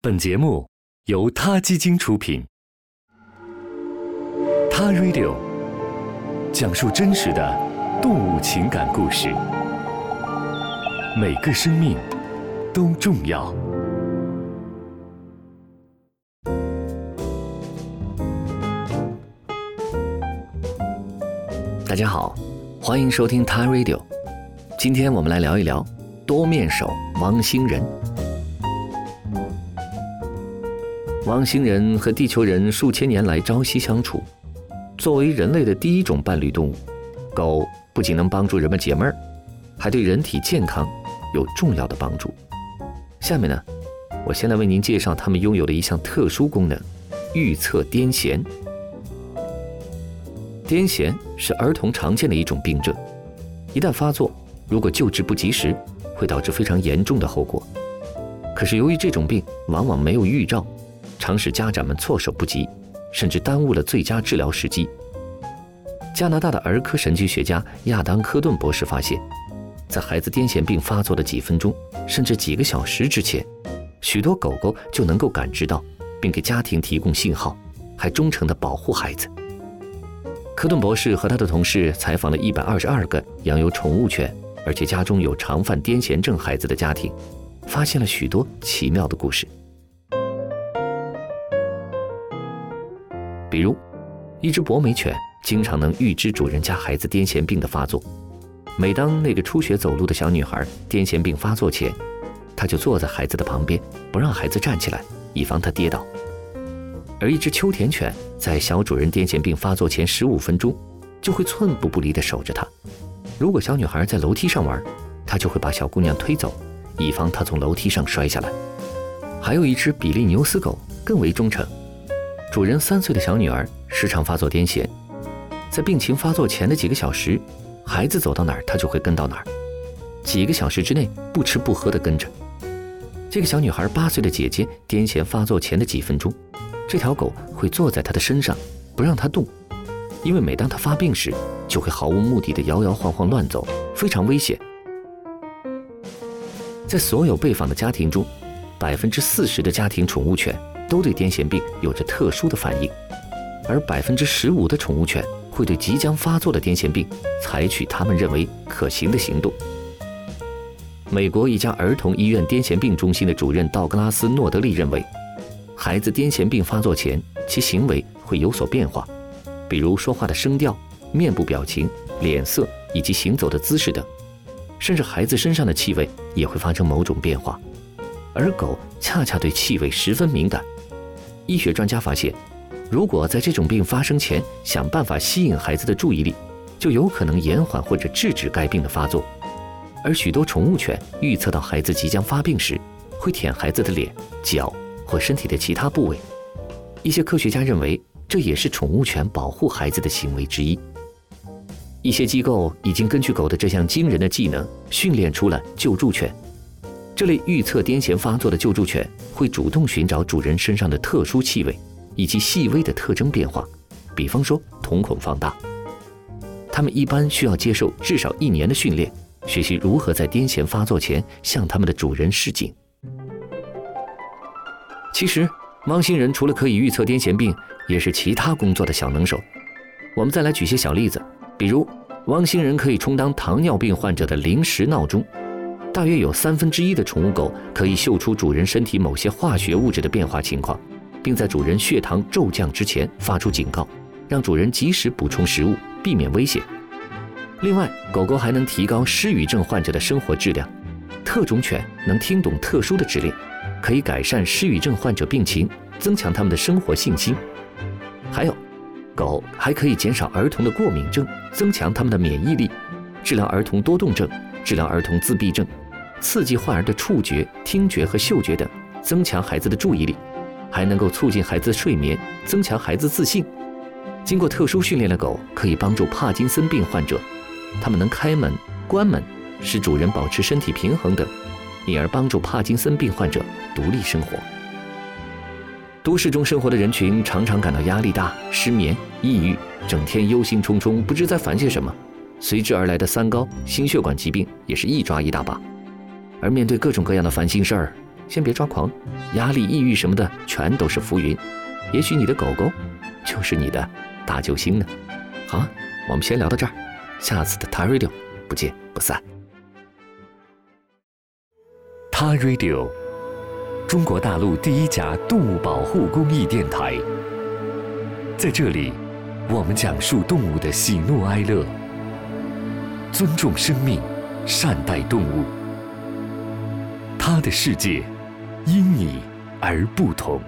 本节目由他基金出品，《他 Radio》讲述真实的动物情感故事，每个生命都重要。大家好，欢迎收听《他 Radio》。今天我们来聊一聊多面手汪星人。汪星人和地球人数千年来朝夕相处。作为人类的第一种伴侣动物，狗不仅能帮助人们解闷儿，还对人体健康有重要的帮助。下面呢，我先来为您介绍它们拥有的一项特殊功能——预测癫痫。癫痫是儿童常见的一种病症，一旦发作，如果救治不及时，会导致非常严重的后果。可是由于这种病往往没有预兆。常使家长们措手不及，甚至耽误了最佳治疗时机。加拿大的儿科神经学家亚当·科顿博士发现，在孩子癫痫病发作的几分钟甚至几个小时之前，许多狗狗就能够感知到，并给家庭提供信号，还忠诚地保护孩子。科顿博士和他的同事采访了一百二十二个养有宠物犬，而且家中有常犯癫痫症孩子的家庭，发现了许多奇妙的故事。比如，一只博美犬经常能预知主人家孩子癫痫病的发作。每当那个初学走路的小女孩癫痫病发作前，它就坐在孩子的旁边，不让孩子站起来，以防他跌倒。而一只秋田犬在小主人癫痫病发作前十五分钟，就会寸步不离地守着它。如果小女孩在楼梯上玩，它就会把小姑娘推走，以防她从楼梯上摔下来。还有一只比利牛斯狗更为忠诚。主人三岁的小女儿时常发作癫痫，在病情发作前的几个小时，孩子走到哪儿，它就会跟到哪儿，几个小时之内不吃不喝的跟着。这个小女孩八岁的姐姐癫痫发作前的几分钟，这条狗会坐在她的身上，不让她动，因为每当她发病时，就会毫无目的的摇摇晃晃乱走，非常危险。在所有被访的家庭中，百分之四十的家庭宠物犬。都对癫痫病有着特殊的反应，而百分之十五的宠物犬会对即将发作的癫痫病采取他们认为可行的行动。美国一家儿童医院癫痫病中心的主任道格拉斯·诺德利认为，孩子癫痫病发作前，其行为会有所变化，比如说话的声调、面部表情、脸色以及行走的姿势等，甚至孩子身上的气味也会发生某种变化，而狗恰恰对气味十分敏感。医学专家发现，如果在这种病发生前想办法吸引孩子的注意力，就有可能延缓或者制止该病的发作。而许多宠物犬预测到孩子即将发病时，会舔孩子的脸、脚或身体的其他部位。一些科学家认为，这也是宠物犬保护孩子的行为之一。一些机构已经根据狗的这项惊人的技能，训练出了救助犬。这类预测癫痫发作的救助犬会主动寻找主人身上的特殊气味以及细微的特征变化，比方说瞳孔放大。它们一般需要接受至少一年的训练，学习如何在癫痫发作前向他们的主人示警。其实，汪星人除了可以预测癫痫病，也是其他工作的小能手。我们再来举些小例子，比如，汪星人可以充当糖尿病患者的临时闹钟。大约有三分之一的宠物狗可以嗅出主人身体某些化学物质的变化情况，并在主人血糖骤降之前发出警告，让主人及时补充食物，避免危险。另外，狗狗还能提高失语症患者的生活质量。特种犬能听懂特殊的指令，可以改善失语症患者病情，增强他们的生活信心。还有，狗还可以减少儿童的过敏症，增强他们的免疫力，治疗儿童多动症，治疗儿童自闭症。刺激患儿的触觉、听觉和嗅觉等，增强孩子的注意力，还能够促进孩子睡眠，增强孩子自信。经过特殊训练的狗可以帮助帕金森病患者，它们能开门、关门，使主人保持身体平衡等，因而帮助帕金森病患者独立生活。都市中生活的人群常常感到压力大、失眠、抑郁，整天忧心忡忡，不知在烦些什么，随之而来的三高、心血管疾病也是一抓一大把。而面对各种各样的烦心事儿，先别抓狂，压力、抑郁什么的全都是浮云。也许你的狗狗就是你的大救星呢。好，我们先聊到这儿，下次的 t a Radio 不见不散。t a Radio，中国大陆第一家动物保护公益电台，在这里，我们讲述动物的喜怒哀乐，尊重生命，善待动物。他的世界因你而不同。